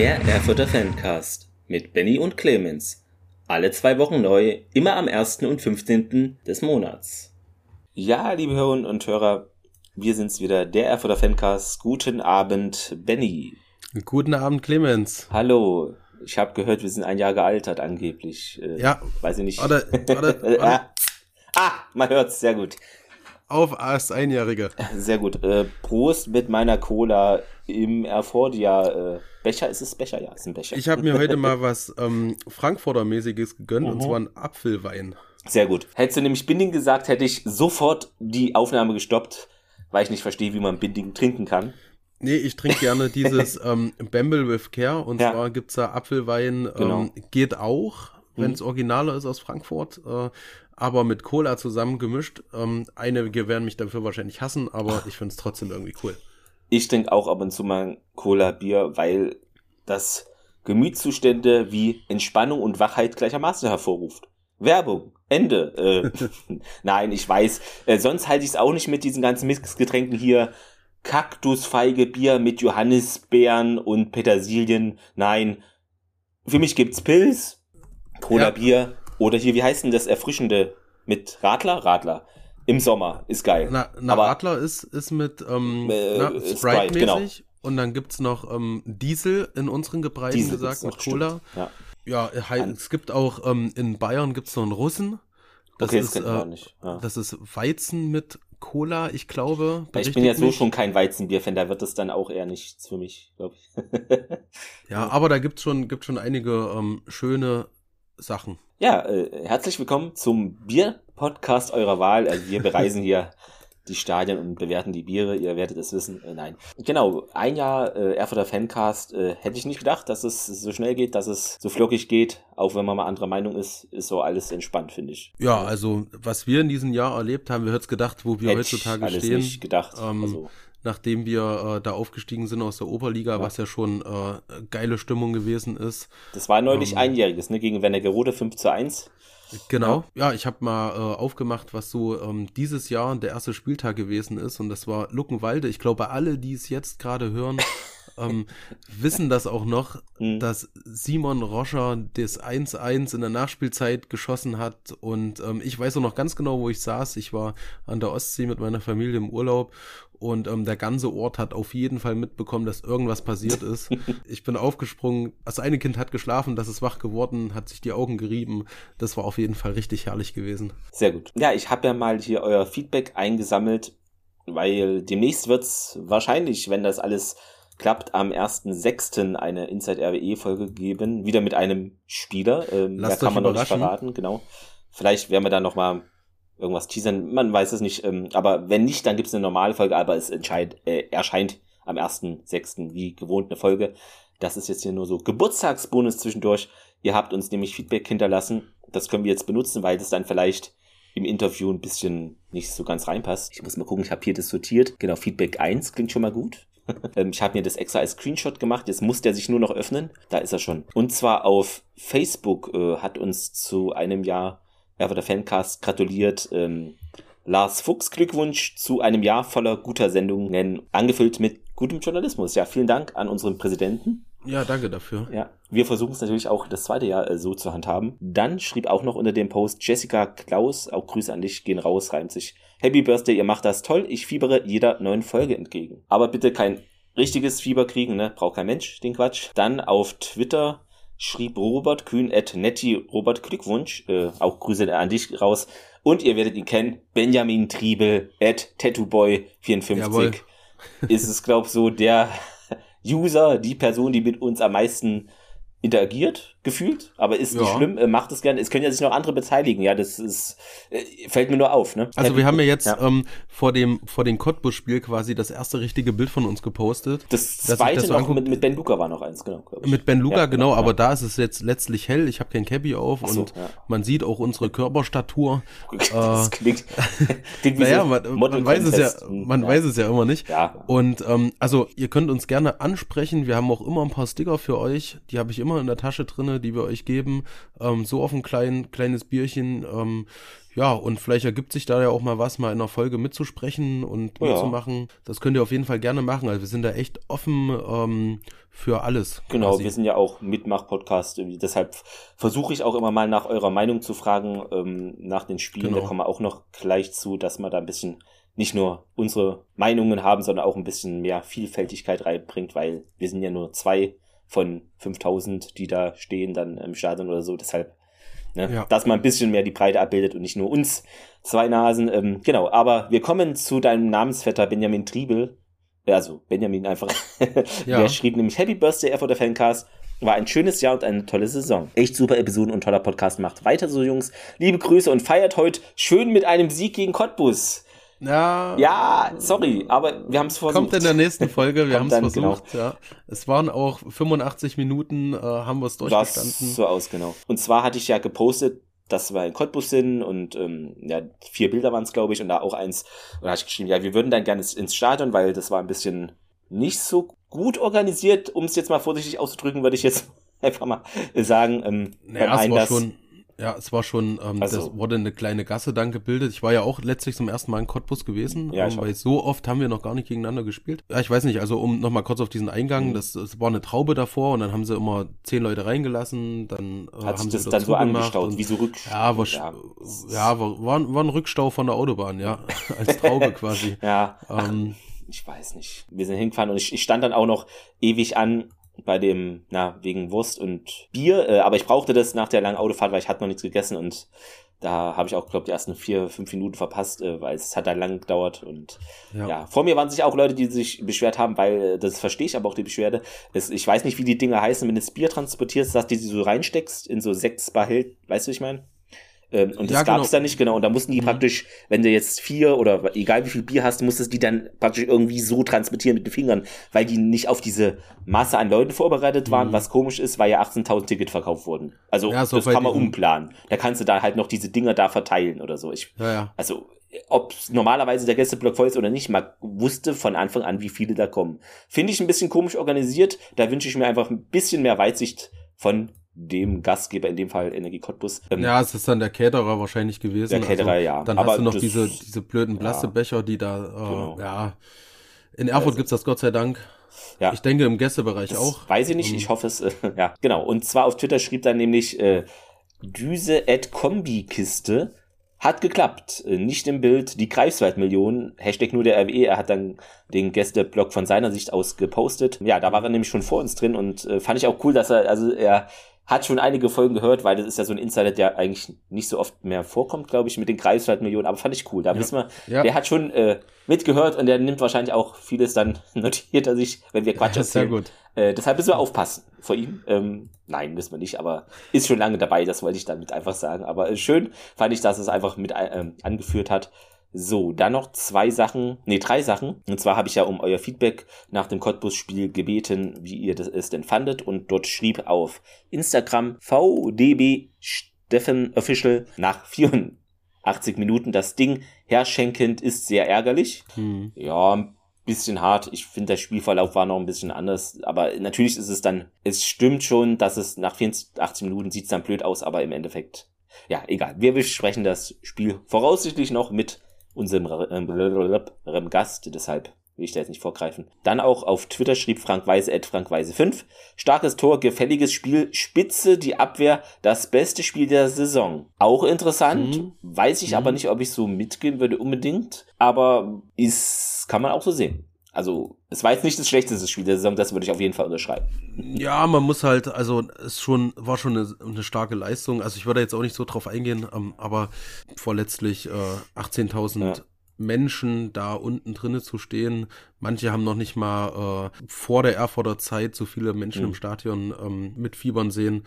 Der Erfurter Fancast mit Benny und Clemens. Alle zwei Wochen neu, immer am 1. und 15. des Monats. Ja, liebe Hörerinnen und Hörer, wir sind's wieder, der Erfurter Fancast. Guten Abend, Benny. Guten Abend, Clemens. Hallo. Ich habe gehört, wir sind ein Jahr gealtert angeblich. Äh, ja. Weiß ich nicht. Oder, oder, oder. ah, man hört's, sehr gut. Auf als Einjährige. Sehr gut. Äh, Prost mit meiner Cola im Erfordia. Becher, ist es Becher? Ja, ist ein Becher. Ich habe mir heute mal was ähm, Frankfurter-mäßiges gegönnt, mhm. und zwar ein Apfelwein. Sehr gut. Hättest du nämlich Binding gesagt, hätte ich sofort die Aufnahme gestoppt, weil ich nicht verstehe, wie man Binding trinken kann. Nee, ich trinke gerne dieses ähm, Bamble with Care und ja. zwar gibt's da Apfelwein, ähm, genau. geht auch, wenn es mhm. originaler ist aus Frankfurt. Äh, aber mit Cola zusammen gemischt. Ähm, einige werden mich dafür wahrscheinlich hassen, aber ich finde es trotzdem irgendwie cool. Ich trinke auch ab und zu mal Cola-Bier, weil das Gemütszustände wie Entspannung und Wachheit gleichermaßen hervorruft. Werbung. Ende. Äh, nein, ich weiß. Äh, sonst halte ich es auch nicht mit diesen ganzen Mixgetränken hier. Kaktusfeige Bier mit Johannisbeeren und Petersilien. Nein. Für mich gibt's Pilz, Cola ja. Bier oder hier, wie heißt denn das erfrischende mit Radler? Radler. Im Sommer ist geil. Na, na Aber, Radler ist, ist mit ähm, äh, Sprite-mäßig. Genau. Und dann gibt's noch ähm, Diesel in unseren Gebreiten Diesel gesagt mit Cola. Ja, ja es gibt auch ähm, in Bayern gibt's noch einen Russen. Das okay, ist, das, äh, nicht. Ja. das ist Weizen mit Cola, ich glaube. Ich bin ja so schon kein Weizenbier-Fan, da wird es dann auch eher nichts für mich, glaube ich. ja, aber da gibt's schon, gibt schon einige ähm, schöne Sachen. Ja, äh, herzlich willkommen zum Bier-Podcast eurer Wahl. Also wir bereisen hier die Stadien und bewerten die Biere. Ihr werdet es wissen. Äh, nein. Genau, ein Jahr äh, Erfurter Fancast. Äh, hätte ich nicht gedacht, dass es so schnell geht, dass es so flockig geht. Auch wenn man mal anderer Meinung ist, ist so alles entspannt, finde ich. Ja, also was wir in diesem Jahr erlebt haben, wir hätten gedacht, wo wir Hätt heutzutage alles stehen. Nicht gedacht. Ähm, also nachdem wir äh, da aufgestiegen sind aus der Oberliga, ja. was ja schon äh, geile Stimmung gewesen ist. Das war neulich ähm, einjähriges, ne? Gegen Wernigerode 5 zu 1. Genau. Ja, ich habe mal äh, aufgemacht, was so ähm, dieses Jahr der erste Spieltag gewesen ist. Und das war Luckenwalde. Ich glaube, alle, die es jetzt gerade hören, ähm, wissen das auch noch, mhm. dass Simon Roscher das 1-1 in der Nachspielzeit geschossen hat. Und ähm, ich weiß auch noch ganz genau, wo ich saß. Ich war an der Ostsee mit meiner Familie im Urlaub und ähm, der ganze Ort hat auf jeden Fall mitbekommen, dass irgendwas passiert ist. ich bin aufgesprungen, das eine Kind hat geschlafen, das ist wach geworden, hat sich die Augen gerieben. Das war auf jeden Fall richtig herrlich gewesen. Sehr gut. Ja, ich habe ja mal hier euer Feedback eingesammelt, weil demnächst wird's wahrscheinlich, wenn das alles klappt, am 1.6. eine Inside RWE-Folge geben. Wieder mit einem Spieler. Ähm, Lasst da kann man noch nicht verraten, genau. Vielleicht werden wir da noch mal irgendwas teasern, man weiß es nicht. Ähm, aber wenn nicht, dann gibt es eine normale Folge, aber es entscheid, äh, erscheint am 1.6. wie gewohnt eine Folge. Das ist jetzt hier nur so Geburtstagsbonus zwischendurch. Ihr habt uns nämlich Feedback hinterlassen. Das können wir jetzt benutzen, weil das dann vielleicht im Interview ein bisschen nicht so ganz reinpasst. Ich muss mal gucken, ich habe hier das sortiert. Genau, Feedback 1 klingt schon mal gut. Ähm, ich habe mir das extra als Screenshot gemacht. Jetzt muss der sich nur noch öffnen. Da ist er schon. Und zwar auf Facebook äh, hat uns zu einem Jahr der Fancast gratuliert. Ähm, Lars Fuchs Glückwunsch zu einem Jahr voller guter Sendungen, angefüllt mit gutem Journalismus. Ja, vielen Dank an unseren Präsidenten. Ja, danke dafür. Ja, wir versuchen es natürlich auch das zweite Jahr äh, so zu handhaben. Dann schrieb auch noch unter dem Post Jessica Klaus, auch Grüße an dich, gehen raus, reimt sich. Happy Birthday, ihr macht das toll, ich fiebere jeder neuen Folge entgegen. Aber bitte kein richtiges Fieber kriegen, ne? Braucht kein Mensch, den Quatsch. Dann auf Twitter schrieb Robert Kühn at Netty Robert Glückwunsch, äh, auch Grüße an dich raus. Und ihr werdet ihn kennen, Benjamin Triebel at Tattooboy54 ist es, glaub so der User, die Person, die mit uns am meisten interagiert, gefühlt, aber ist ja. nicht schlimm, äh, macht es gerne. Es können ja sich noch andere beteiligen, ja, das ist, äh, fällt mir nur auf, ne? Also wir haben ja jetzt ja. Ähm, vor dem, vor dem Cottbus-Spiel quasi das erste richtige Bild von uns gepostet. Das zweite das noch mit, mit Ben Luca war noch eins, genau. Mit Ben Luca, ja, genau, genau aber da ist es jetzt letztlich hell, ich habe kein Cappy auf so, und man sieht auch unsere Körperstatur. das äh, klingt, klingt wie naja, so man, man weiß es ja, man weiß es ja immer nicht. Ja. Und ähm, also ihr könnt uns gerne ansprechen, wir haben auch immer ein paar Sticker für euch, die habe ich immer in der Tasche drinne, die wir euch geben, ähm, so auf ein klein, kleines Bierchen. Ähm, ja, und vielleicht ergibt sich da ja auch mal was, mal in einer Folge mitzusprechen und ja. mitzumachen. Das könnt ihr auf jeden Fall gerne machen. Also wir sind da echt offen ähm, für alles. Genau, quasi. wir sind ja auch Mitmach-Podcast. Deshalb versuche ich auch immer mal nach eurer Meinung zu fragen, ähm, nach den Spielen. Genau. Da kommen wir auch noch gleich zu, dass man da ein bisschen nicht nur unsere Meinungen haben, sondern auch ein bisschen mehr Vielfältigkeit reinbringt, weil wir sind ja nur zwei von 5000, die da stehen, dann im Stadion oder so. Deshalb, ne, ja. dass man ein bisschen mehr die Breite abbildet und nicht nur uns zwei Nasen. Ähm, genau, aber wir kommen zu deinem Namensvetter Benjamin Triebel. Also Benjamin einfach. ja. Der schrieb nämlich Happy Birthday Erfurter Fancast. War ein schönes Jahr und eine tolle Saison. Echt super Episoden und toller Podcast. Macht weiter so, Jungs. Liebe Grüße und feiert heute schön mit einem Sieg gegen Cottbus. Ja, ja, sorry, aber wir haben es versucht. Kommt in der nächsten Folge, wir haben es versucht, genau. ja. Es waren auch 85 Minuten, äh, haben wir es durchgestanden. Das so aus, genau. Und zwar hatte ich ja gepostet, dass wir in Cottbus sind und ähm, ja, vier Bilder waren es, glaube ich, und da auch eins, und da habe ich geschrieben, ja, wir würden dann gerne ins Stadion, weil das war ein bisschen nicht so gut organisiert, um es jetzt mal vorsichtig auszudrücken, würde ich jetzt einfach mal sagen. Ähm, naja, es war schon ja, es war schon, ähm, also, das wurde eine kleine Gasse dann gebildet. Ich war ja auch letztlich zum ersten Mal in Cottbus gewesen, ja, ähm, weil so oft haben wir noch gar nicht gegeneinander gespielt. Ja, ich weiß nicht, also um nochmal kurz auf diesen Eingang, mhm. das, das war eine Traube davor und dann haben sie immer zehn Leute reingelassen, dann äh, Hat haben sie das dann so angestaut, wie so Rück... Ja, war, ja, ja war, war, war ein Rückstau von der Autobahn, ja, als Traube quasi. ja, ähm, ich weiß nicht. Wir sind hingefahren und ich, ich stand dann auch noch ewig an bei dem, na, wegen Wurst und Bier. Äh, aber ich brauchte das nach der langen Autofahrt, weil ich hatte noch nichts gegessen und da habe ich auch, glaube die ersten vier, fünf Minuten verpasst, äh, weil es hat da lang gedauert. Und ja. ja. vor mir waren sich auch Leute, die sich beschwert haben, weil, äh, das verstehe ich aber auch die Beschwerde. Es, ich weiß nicht, wie die Dinge heißen, wenn du das Bier transportierst, dass du sie so reinsteckst in so sechs Behält, weißt du, ich meine? Ähm, und das ja, gab es genau. da nicht, genau. Und da mussten die mhm. praktisch, wenn du jetzt vier oder egal wie viel Bier hast, musstest die dann praktisch irgendwie so transportieren mit den Fingern, weil die nicht auf diese Masse an Leuten vorbereitet waren, mhm. was komisch ist, weil ja 18.000 Ticket verkauft wurden. Also ja, so das kann man umplanen. Da kannst du da halt noch diese Dinger da verteilen oder so. Ich, ja. Also ob normalerweise der Gästeblock voll ist oder nicht, man wusste von Anfang an, wie viele da kommen. Finde ich ein bisschen komisch organisiert. Da wünsche ich mir einfach ein bisschen mehr Weitsicht von dem Gastgeber, in dem Fall Energie Cottbus. Ähm, ja, es ist dann der Caterer wahrscheinlich gewesen. Der Caterer, also, ja. Dann Aber hast du noch diese, diese blöden Plastebecher, ja, die da, äh, genau. ja. In Erfurt also, gibt's das Gott sei Dank. Ja. Ich denke im Gästebereich auch. Weiß ich nicht, um, ich hoffe es. Äh, ja, genau. Und zwar auf Twitter schrieb dann nämlich äh, Düse at Kombikiste. Hat geklappt. Äh, nicht im Bild die Greifswald-Millionen. Hashtag nur der RWE. Er hat dann den Gästeblog von seiner Sicht aus gepostet. Ja, da war er nämlich schon vor uns drin und äh, fand ich auch cool, dass er, also er hat schon einige Folgen gehört, weil das ist ja so ein Insider, der eigentlich nicht so oft mehr vorkommt, glaube ich, mit den Greifswald-Millionen, aber fand ich cool. Da ja. wissen wir, ja. der hat schon äh, mitgehört und der nimmt wahrscheinlich auch vieles dann, notiert er sich, wenn wir Quatsch erzählen. Sehr gut. Äh, deshalb müssen wir aufpassen vor ihm. Ähm, nein, müssen wir nicht, aber ist schon lange dabei, das wollte ich damit einfach sagen. Aber äh, schön fand ich, dass es einfach mit äh, angeführt hat. So, dann noch zwei Sachen, nee, drei Sachen. Und zwar habe ich ja um euer Feedback nach dem Cottbus-Spiel gebeten, wie ihr das es denn fandet. Und dort schrieb auf Instagram VDB Steffen Official nach 84 Minuten das Ding herschenkend ist sehr ärgerlich. Hm. Ja, ein bisschen hart. Ich finde, der Spielverlauf war noch ein bisschen anders. Aber natürlich ist es dann, es stimmt schon, dass es nach 84 Minuten sieht es dann blöd aus, aber im Endeffekt ja, egal. Wir besprechen das Spiel voraussichtlich noch mit unserem äh, Gast, deshalb will ich da jetzt nicht vorgreifen. Dann auch auf Twitter schrieb Frank Weise at Frank Weise 5. Starkes Tor, gefälliges Spiel, Spitze, die Abwehr, das beste Spiel der Saison. Auch interessant, mhm. weiß ich mhm. aber nicht, ob ich so mitgehen würde unbedingt, aber ist, kann man auch so sehen. Also, es war jetzt nicht das schlechteste Spiel der Saison, das würde ich auf jeden Fall unterschreiben. Ja, man muss halt, also es schon, war schon eine, eine starke Leistung. Also ich würde jetzt auch nicht so drauf eingehen, ähm, aber vorletztlich äh, 18.000 ja. Menschen da unten drinnen zu stehen. Manche haben noch nicht mal äh, vor der Erfurter Zeit so viele Menschen mhm. im Stadion ähm, mitfiebern sehen.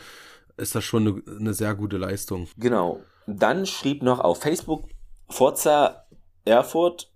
Ist das schon eine, eine sehr gute Leistung. Genau. Dann schrieb noch auf Facebook Forza Erfurt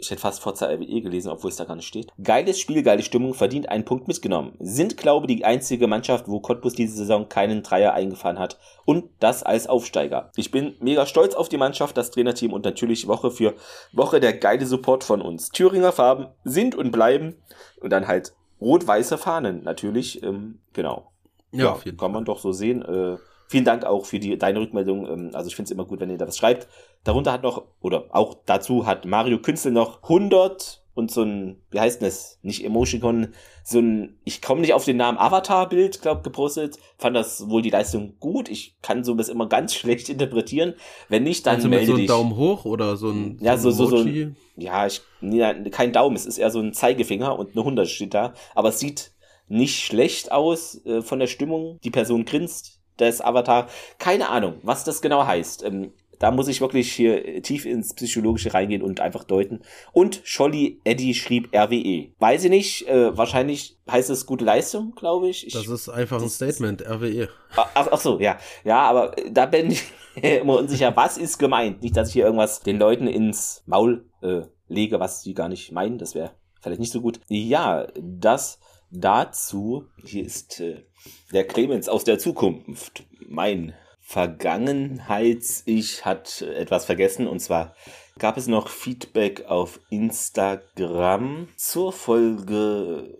ich hätte fast Forza RWE gelesen, obwohl es da gar nicht steht. Geiles Spiel, geile Stimmung, verdient einen Punkt mitgenommen. Sind, glaube ich, die einzige Mannschaft, wo Cottbus diese Saison keinen Dreier eingefahren hat. Und das als Aufsteiger. Ich bin mega stolz auf die Mannschaft, das Trainerteam und natürlich Woche für Woche der geile Support von uns. Thüringer Farben sind und bleiben. Und dann halt rot-weiße Fahnen, natürlich. Ähm, genau. Ja, ja kann man doch so sehen. Äh, Vielen Dank auch für die, deine Rückmeldung. Ähm, also ich finde es immer gut, wenn ihr da was schreibt. Darunter hat noch, oder auch dazu hat Mario Künzel noch 100 und so ein, wie heißt denn das? Nicht Emoticon, so ein, ich komme nicht auf den Namen Avatar-Bild, glaub, gepostet. Fand das wohl die Leistung gut. Ich kann sowas immer ganz schlecht interpretieren. Wenn nicht, dann also melde so dich. Daumen hoch oder so ein, Ja, so- so- so ein- Emoji? Ja, ich, ja, kein Daumen, es ist eher so ein Zeigefinger und eine 100 steht da. Aber es sieht nicht schlecht aus äh, von der Stimmung. Die Person grinst, das Avatar. Keine Ahnung, was das genau heißt. Ähm, da muss ich wirklich hier tief ins Psychologische reingehen und einfach deuten. Und Scholli Eddy schrieb RWE. Weiß ich nicht, äh, wahrscheinlich heißt es gute Leistung, glaube ich. ich Das ist einfach ein Statement, RWE. Ach, ach so, ja. Ja, aber da bin ich immer unsicher, was ist gemeint. Nicht, dass ich hier irgendwas den Leuten ins Maul äh, lege, was sie gar nicht meinen. Das wäre vielleicht nicht so gut. Ja, das dazu. Hier ist äh, der Clemens aus der Zukunft. Mein Vergangenheits-Ich hat äh, etwas vergessen. Und zwar gab es noch Feedback auf Instagram zur Folge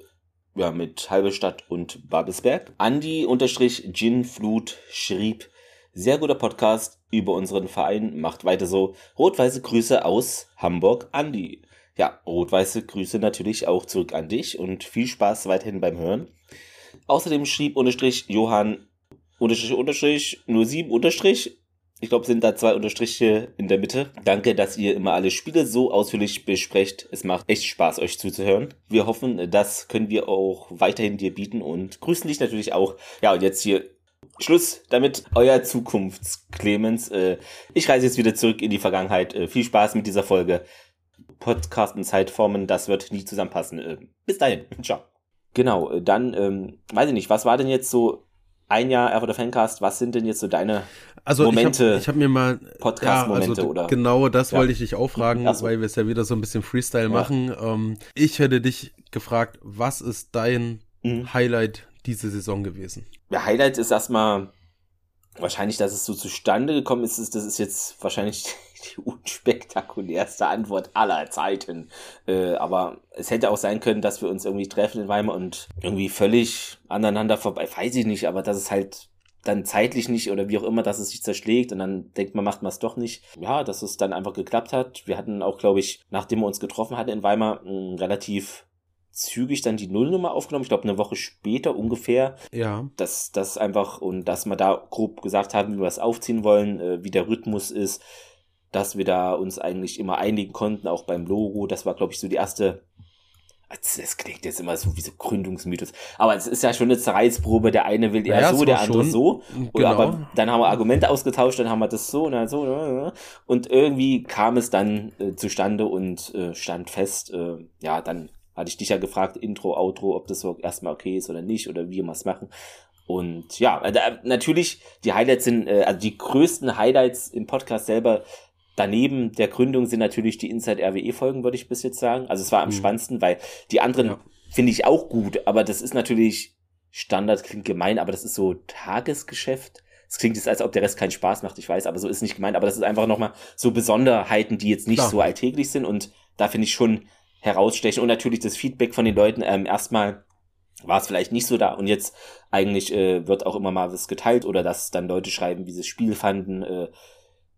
ja, mit Halbe Stadt und Babelsberg. Andi unterstrich Ginflut schrieb, sehr guter Podcast über unseren Verein, macht weiter so. Rot-weiße Grüße aus Hamburg, Andi. Ja, rot-weiße Grüße natürlich auch zurück an dich und viel Spaß weiterhin beim Hören. Außerdem schrieb unterstrich Johann unterstrich unterstrich 07 unterstrich. Ich glaube, sind da zwei Unterstriche in der Mitte. Danke, dass ihr immer alle Spiele so ausführlich besprecht. Es macht echt Spaß, euch zuzuhören. Wir hoffen, das können wir auch weiterhin dir bieten und grüßen dich natürlich auch. Ja, und jetzt hier Schluss damit. Euer Zukunftsclemens. Äh, ich reise jetzt wieder zurück in die Vergangenheit. Äh, viel Spaß mit dieser Folge. Podcast und Zeitformen, das wird nie zusammenpassen. Äh, bis dahin. Ciao. Genau, äh, dann, ähm, weiß ich nicht, was war denn jetzt so ein Jahr Erfurter Fancast? Was sind denn jetzt so deine Also Momente, ich habe hab mir mal Podcast-Momente also oder? genau das Ja. wollte ich dich auch fragen, so. weil wir es ja wieder so ein bisschen Freestyle machen. Ähm, ich hätte dich gefragt, was ist dein Mhm. Highlight diese Saison gewesen? Ja, Highlight ist erstmal wahrscheinlich, dass es so zustande gekommen ist. ist- Das ist jetzt wahrscheinlich die unspektakulärste Antwort aller Zeiten. Äh, aber es hätte auch sein können, dass wir uns irgendwie treffen in Weimar und irgendwie völlig aneinander vorbei, weiß ich nicht, aber dass es halt dann zeitlich nicht oder wie auch immer, dass es sich zerschlägt und dann denkt man, macht man es doch nicht. Ja, dass es dann einfach geklappt hat. Wir hatten auch, glaube ich, nachdem wir uns getroffen hatten in Weimar, mh, relativ zügig dann die Nullnummer aufgenommen. Ich glaube, eine Woche später ungefähr Ja, dass das einfach und dass wir da grob gesagt haben, wie wir es aufziehen wollen, äh, wie der Rhythmus ist, dass wir da uns eigentlich immer einigen konnten, auch beim Logo. Das war, glaube ich, so die erste. Das klingt jetzt immer so wie so Gründungsmythos. Aber es ist ja schon eine Zerreißprobe. Der eine will eher Naja, so, der andere schon- so. Genau. aber dann haben wir Argumente ausgetauscht, dann haben wir das so und dann so. Und irgendwie kam es dann äh, zustande und äh, stand fest. Äh, ja, dann hatte ich dich ja gefragt, Intro, Outro, ob das so erstmal okay ist oder nicht oder wie wir es machen. Und ja, äh, natürlich, die Highlights sind, äh, also die größten Highlights im Podcast selber daneben der Gründung sind natürlich die Inside RWE-Folgen, würde ich bis jetzt sagen. Also es war am Mhm. spannendsten, weil die anderen Ja. finde ich auch gut, aber das ist natürlich Standard, klingt gemein, aber das ist so Tagesgeschäft. Es klingt jetzt, als ob der Rest keinen Spaß macht, ich weiß, aber so ist nicht gemeint. Aber das ist einfach nochmal so Besonderheiten, die jetzt nicht Klar. so alltäglich sind und da finde ich schon herausstechen. Und natürlich das Feedback von den Leuten. Ähm, erstmal war es vielleicht nicht so da und jetzt eigentlich äh, wird auch immer mal was geteilt oder dass dann Leute schreiben, wie sie das Spiel fanden. Äh,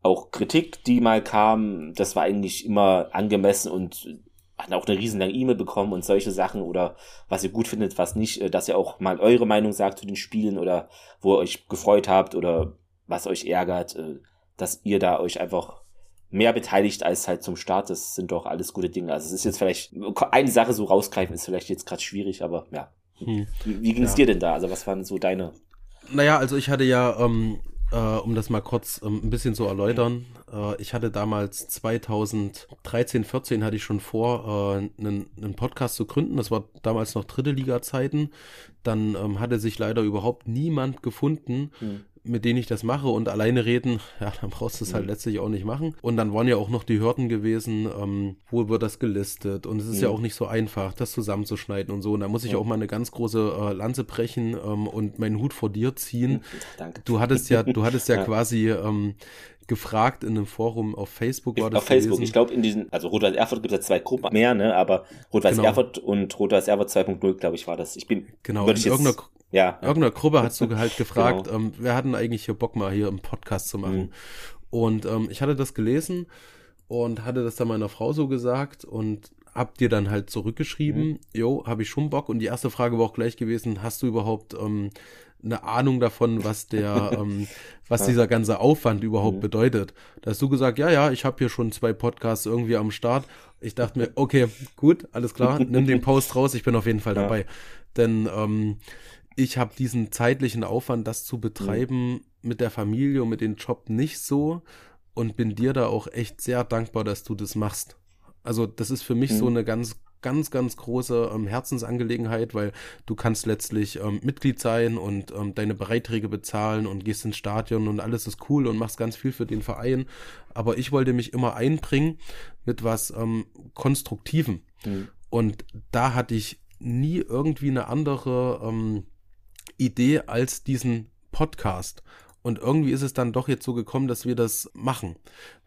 auch Kritik, die mal kam, das war eigentlich immer angemessen und hatten auch eine riesenlange E-Mail bekommen und solche Sachen oder was ihr gut findet, was nicht, äh, dass ihr auch mal eure Meinung sagt zu den Spielen oder wo ihr euch gefreut habt oder was euch ärgert, äh, dass ihr da euch einfach mehr beteiligt als halt zum Start. Das sind doch alles gute Dinge. Also es ist jetzt vielleicht, eine Sache so rausgreifen ist vielleicht jetzt gerade schwierig, aber ja. Hm. Wie, wie ging es Ja. dir denn da? Also was waren so deine? Naja, also ich hatte ja, ähm, äh, um das mal kurz ähm, ein bisschen zu erläutern, äh, ich hatte damals 2013, 14 hatte ich schon vor, äh, einen, einen Podcast zu gründen. Das war damals noch dritte Liga-Zeiten. Dann ähm, hatte sich leider überhaupt niemand gefunden, Hm. Mit denen ich das mache und alleine reden, ja, dann brauchst du es halt Mhm. letztlich auch nicht machen. Und dann waren ja auch noch die Hürden gewesen, ähm, wo wird das gelistet und es ist ja Mhm. auch nicht so einfach, das zusammenzuschneiden und so. Und da muss ich Ja. auch mal eine ganz große äh, Lanze brechen ähm, und meinen Hut vor dir ziehen. Danke. Du hattest ja, du hattest ja, Ja. quasi ähm, gefragt in einem Forum auf Facebook war das auf Facebook. gewesen. Ich glaube, in diesen, also Rot-Weiß Erfurt gibt es ja zwei Gruppen mehr, ne? Aber Rot-Weiß Genau. Erfurt und Rot-Weiß Erfurt 2.0, glaube ich, war das. Ich bin, Genau, in ich jetzt, irgendeiner, ja, in irgendeiner Gruppe hast du halt gefragt, Genau. ähm, wir hatten eigentlich hier Bock mal hier im Podcast zu machen. Mhm. Und ähm, ich hatte das gelesen und hatte das dann meiner Frau so gesagt und hab dir dann halt zurückgeschrieben, mhm. jo, habe ich schon Bock. Und die erste Frage war auch gleich gewesen, hast du überhaupt ähm, eine Ahnung davon, was der, ähm, was dieser ganze Aufwand überhaupt mhm. bedeutet. Da hast du gesagt, ja, ja, ich habe hier schon zwei Podcasts irgendwie am Start. Ich dachte mir, okay, gut, alles klar, nimm den Post raus, ich bin auf jeden Fall dabei. Ja. Denn ähm, ich habe diesen zeitlichen Aufwand, das zu betreiben mhm. mit der Familie und mit dem Job nicht so und bin dir da auch echt sehr dankbar, dass du das machst. Also das ist für mich mhm. so eine ganz ganz, ganz große ähm, Herzensangelegenheit, weil du kannst letztlich ähm, Mitglied sein und ähm, deine Beiträge bezahlen und gehst ins Stadion und alles ist cool und machst ganz viel für den Verein. Aber ich wollte mich immer einbringen mit was ähm, Konstruktivem. Mhm. Und da hatte ich nie irgendwie eine andere ähm, Idee als diesen Podcast. Und irgendwie ist es dann doch jetzt so gekommen, dass wir das machen.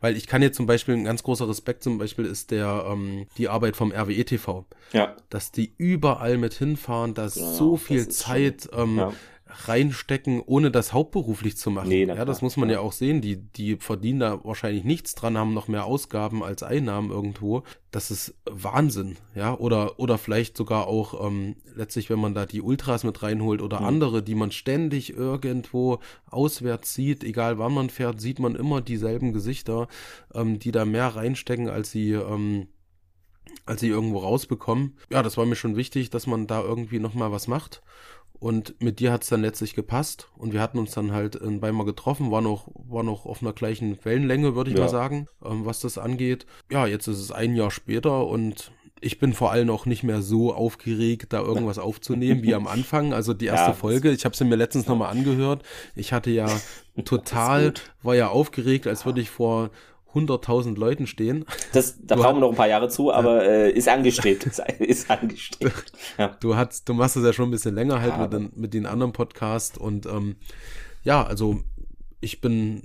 Weil ich kann jetzt zum Beispiel, ein ganz großer Respekt zum Beispiel ist der, ähm, die Arbeit vom RWE TV. Ja. Dass die überall mit hinfahren, dass genau, so viel Zeit ähm, ja reinstecken, ohne das hauptberuflich zu machen. Nee, ja, das muss man ja. auch sehen. Die, die verdienen da wahrscheinlich nichts dran, haben noch mehr Ausgaben als Einnahmen irgendwo. Das ist Wahnsinn, ja. Oder, oder vielleicht sogar auch ähm, letztlich, wenn man da die Ultras mit reinholt oder mhm. andere, die man ständig irgendwo auswärts sieht, egal wann man fährt, sieht man immer dieselben Gesichter, ähm, die da mehr reinstecken, als sie ähm, als sie irgendwo rausbekommen. Ja, das war mir schon wichtig, dass man da irgendwie nochmal was macht. Und mit dir hat es dann letztlich gepasst und wir hatten uns dann halt in Weimar getroffen, waren auch, waren auch auf einer gleichen Wellenlänge, würde ich ja. mal sagen, ähm, was das angeht. Ja, jetzt ist es ein Jahr später und ich bin vor allem auch nicht mehr so aufgeregt, da irgendwas aufzunehmen wie am Anfang. Also die erste ja, Folge, ich habe sie mir letztens nochmal angehört. Ich hatte ja total, war ja aufgeregt, als würde ich vor 100.000 Leuten stehen. Das, da brauchen wir noch ein paar Jahre zu, aber äh, ist angestrebt. ist, ist angestrebt. Ja. Du, hast, du machst es ja schon ein bisschen länger halt ja, mit, den, mit den anderen Podcasts und ähm, ja, also ich bin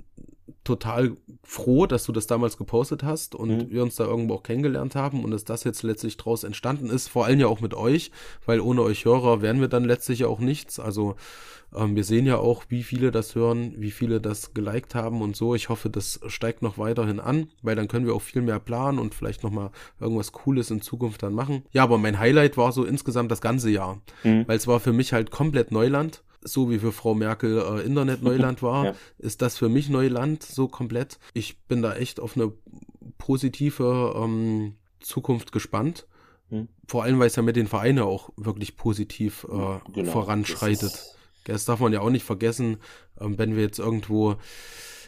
total froh, dass du das damals gepostet hast und mhm. wir uns da irgendwo auch kennengelernt haben und dass das jetzt letztlich draus entstanden ist, vor allem ja auch mit euch, weil ohne euch Hörer wären wir dann letztlich ja auch nichts. Also ähm, wir sehen ja auch, wie viele das hören, wie viele das geliked haben und so. Ich hoffe, das steigt noch weiterhin an, weil dann können wir auch viel mehr planen und vielleicht nochmal irgendwas Cooles in Zukunft dann machen. Ja, aber mein Highlight war so insgesamt das ganze Jahr, mhm. weil es war für mich halt komplett Neuland so wie für Frau Merkel äh, Internet Neuland war, ja. ist das für mich Neuland so komplett. Ich bin da echt auf eine positive ähm, Zukunft gespannt. Hm. Vor allem, weil es ja mit den Vereinen auch wirklich positiv äh, genau, voranschreitet. Das darf man ja auch nicht vergessen, ähm, wenn wir jetzt irgendwo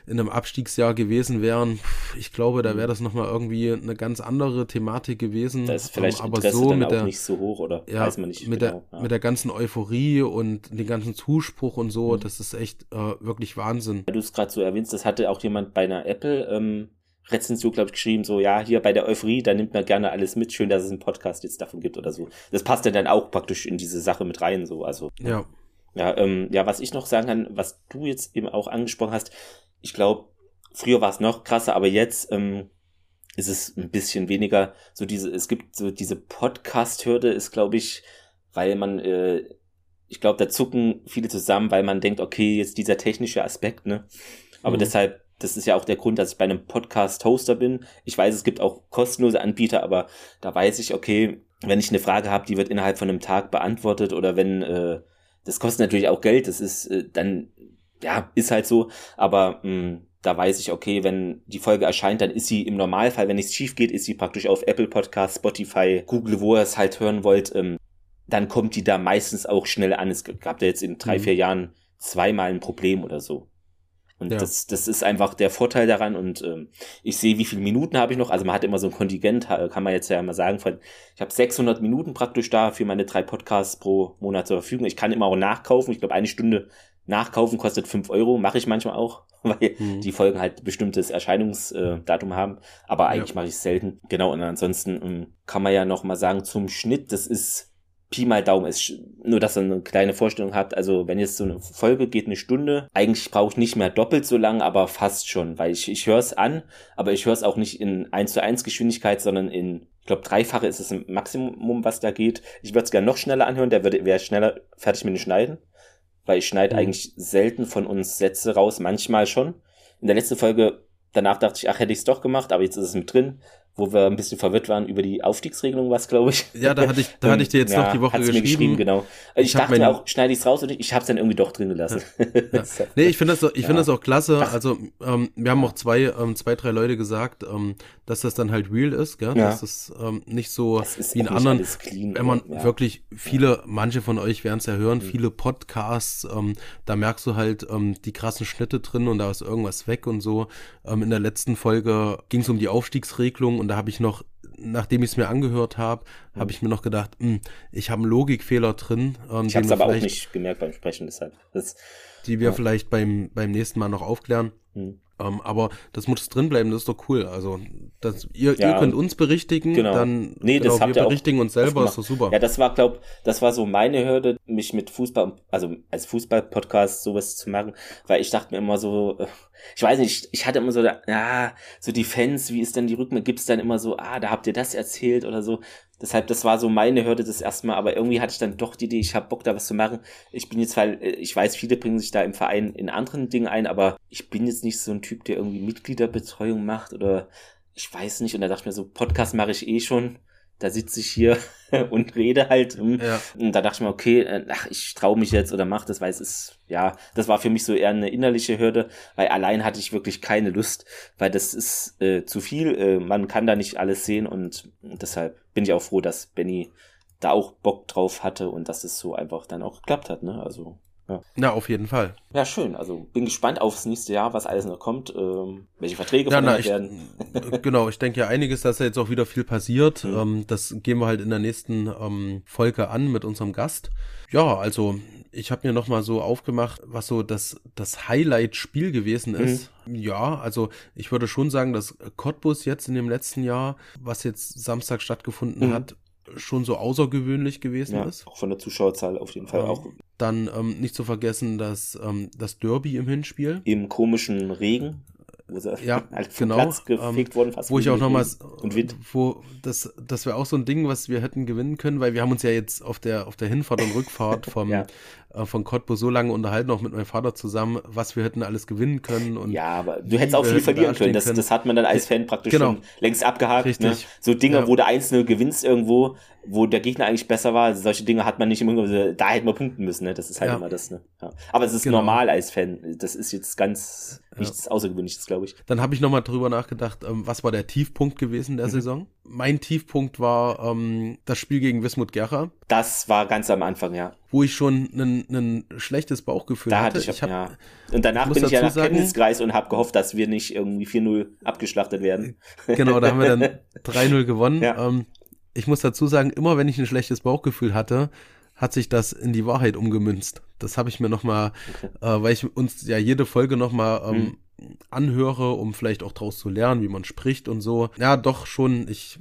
in einem Abstiegsjahr gewesen wären, ich glaube, da wäre das nochmal irgendwie eine ganz andere Thematik gewesen. Da ist vielleicht aber Interesse so mit der, nicht so hoch oder ja, weiß man nicht mit genau. Der, ja. Mit der ganzen Euphorie und dem ganzen Zuspruch und so, mhm. das ist echt äh, wirklich Wahnsinn. Weil du es gerade so erwähnst, das hatte auch jemand bei einer Apple ähm, Rezension, glaube ich, geschrieben, so, ja, hier bei der Euphorie, da nimmt man gerne alles mit, schön, dass es einen Podcast jetzt davon gibt oder so. Das passt ja dann auch praktisch in diese Sache mit rein, so, also. Ja. Ja, ähm, ja, was ich noch sagen kann, was du jetzt eben auch angesprochen hast, ich glaube, früher war es noch krasser, aber jetzt ähm, ist es ein bisschen weniger so diese, es gibt so diese Podcast-Hürde ist, glaube ich, weil man, äh, ich glaube, da zucken viele zusammen, weil man denkt, okay, jetzt dieser technische Aspekt, ne? Aber mhm. deshalb, das ist ja auch der Grund, dass ich bei einem Podcast-Hoster bin. Ich weiß, es gibt auch kostenlose Anbieter, aber da weiß ich, okay, wenn ich eine Frage habe, die wird innerhalb von einem Tag beantwortet oder wenn äh, das kostet natürlich auch Geld, das ist äh, dann, ja, ist halt so, aber mh, mm, da weiß ich, okay, wenn die Folge erscheint, dann ist sie im Normalfall, wenn nichts schief geht, ist sie praktisch auf Apple Podcast, Spotify, Google, wo ihr es halt hören wollt, ähm, dann kommt die da meistens auch schnell an. Es gab da jetzt in drei, mhm. vier Jahren zweimal ein Problem oder so. Und ja. das, das ist einfach der Vorteil daran. Und ähm, ich sehe, wie viele Minuten habe ich noch. Also man hat immer so ein Kontingent, kann man jetzt ja mal sagen, von ich habe 600 Minuten praktisch da für meine drei Podcasts pro Monat zur Verfügung. Ich kann immer auch nachkaufen. Ich glaube, eine Stunde nachkaufen kostet fünf Euro. Mache ich manchmal auch, weil mhm. die Folgen halt bestimmtes Erscheinungsdatum haben. Aber eigentlich ja. mache ich es selten. Genau. Und ansonsten ähm, kann man ja noch mal sagen, zum Schnitt, das ist Pi mal Daumen ist, nur dass ihr eine kleine Vorstellung habt. Also wenn jetzt so eine Folge geht eine Stunde, eigentlich brauche ich nicht mehr doppelt so lang, aber fast schon, weil ich, ich höre es an, aber ich höre es auch nicht in 1 zu 1 Geschwindigkeit, sondern in, ich glaube, dreifache ist es im Maximum, was da geht. Ich würde es gerne noch schneller anhören, der wäre schneller fertig mit dem Schneiden, weil ich schneide mhm. eigentlich selten von uns Sätze raus, manchmal schon. In der letzten Folge, danach dachte ich, ach, hätte ich es doch gemacht, aber jetzt ist es mit drin wo wir ein bisschen verwirrt waren über die Aufstiegsregelung, was glaube ich. Ja, da hatte ich, da hatte ich dir jetzt ja, noch die Woche geschrieben. Mir geschrieben. Genau. Ich, ich dachte mir auch, schneide ich es raus und ich, ich habe es dann irgendwie doch drin gelassen. Ja. Nee, ich finde das, ich finde das auch klasse. Also ähm, wir haben auch zwei, ähm, zwei, drei Leute gesagt, ähm, dass das dann halt real ist, gell? Ja. dass das ähm, nicht so wie in anderen, clean, wenn man wirklich viele, manche von euch werden es ja hören, mhm. viele Podcasts, ähm, da merkst du halt ähm, die krassen Schnitte drin und da ist irgendwas weg und so. Ähm, in der letzten Folge ging es um die Aufstiegsregelung und da habe ich noch, nachdem ich es mir angehört habe, mhm. habe ich mir noch gedacht, mh, hm, ich habe einen Logikfehler drin. Ähm, ich habe es aber auch nicht gemerkt beim Sprechen, deshalb. Das, die wir ja. vielleicht beim, beim nächsten Mal noch aufklären. Mhm. Ähm, aber das muss drin bleiben, das ist doch cool. Also das, ihr, ja, ihr könnt uns berichtigen, genau. dann nee, das genau, habt wir berichtigen uns selber, ist doch super. Ja, das war, glaub, das war so meine Hürde, mich mit Fußball, also als Fußball-Podcast sowas zu machen, weil ich dachte mir immer so, äh, ich weiß nicht, ich hatte immer so, ja, so die Fans, wie ist denn die Rückmeldung, gibt's dann immer so, ah, da habt ihr das erzählt oder so. Deshalb, das war so meine Hürde das erste Mal, aber irgendwie hatte ich dann doch die Idee, ich habe Bock da was zu machen. Ich bin jetzt, weil äh, ich weiß, viele bringen sich da im Verein in anderen Dingen ein, aber ich bin jetzt nicht so ein Typ, der irgendwie Mitgliederbetreuung macht oder ich weiß nicht. Und da dachte ich mir so, Podcast mache ich eh schon da sitze ich hier und rede halt. Hm. Ja. Und da dachte ich mir, okay, äh, ach, ich traue mich jetzt oder mach das, weil es ist, ja, das war für mich so eher eine innerliche Hürde, weil allein hatte ich wirklich keine Lust, weil das ist äh, zu viel. Äh, man kann da nicht alles sehen und deshalb bin ich auch froh, dass Benny da auch Bock drauf hatte und dass es so einfach dann auch geklappt hat, ne? Also ja. Na, auf jeden Fall. Ja, schön. Also bin gespannt aufs nächste Jahr, was alles noch kommt, ähm, welche Verträge ja, na, ich, werden. genau, ich denke ja einiges, dass da jetzt auch wieder viel passiert. Mhm. Ähm, das gehen wir halt in der nächsten ähm, Folge an mit unserem Gast. Ja, also ich habe mir nochmal so aufgemacht, was so das, das Highlight-Spiel gewesen ist. Mhm. Ja, also ich würde schon sagen, dass Cottbus jetzt in dem letzten Jahr, was jetzt Samstag stattgefunden mhm. hat, schon so außergewöhnlich gewesen ja, ist. Auch von der Zuschauerzahl auf jeden Fall ähm, auch. Dann ähm, nicht zu vergessen, dass ähm, das Derby im Hinspiel. Im komischen Regen. Wo sie ja, halt genau, Platz gefegt ähm, wurden, fast wo ich auch nochmal, wo das, das wäre auch so ein Ding, was wir hätten gewinnen können, weil wir haben uns ja jetzt auf der auf der Hinfahrt und Rückfahrt vom ja äh, von Cottbus so lange unterhalten, auch mit meinem Vater zusammen, was wir hätten alles gewinnen können. Und ja, aber du hättest auch viel verlieren können. Das, das hat man dann als Fan praktisch genau. schon längst abgehakt. Richtig. Ne? So Dinge, ja. wo der Einzelne gewinnst irgendwo, wo der Gegner eigentlich besser war. Solche Dinge hat man nicht immer, da hätten wir punkten müssen. Ne? Das ist halt ja. immer das. Ne? Ja. Aber es ist genau. normal als Fan. Das ist jetzt ganz nichts Außergewöhnliches, glaube ich. Dann habe ich nochmal drüber nachgedacht, ähm, was war der Tiefpunkt gewesen der mhm. Saison? Mein Tiefpunkt war ähm, das Spiel gegen Wismut Gera. Das war ganz am Anfang, ja. Wo ich schon ein schlechtes Bauchgefühl da hatte. hatte ich, ich hab, ja. Und danach bin ich ja nach Kenntniskreis und habe gehofft, dass wir nicht irgendwie 4-0 abgeschlachtet werden. Genau, da haben wir dann 3-0 gewonnen. Ja. Ähm, ich muss dazu sagen, immer wenn ich ein schlechtes Bauchgefühl hatte, hat sich das in die Wahrheit umgemünzt. Das habe ich mir nochmal, okay. äh, weil ich uns ja jede Folge nochmal ähm, mhm anhöre, um vielleicht auch draus zu lernen, wie man spricht und so. Ja, doch schon, ich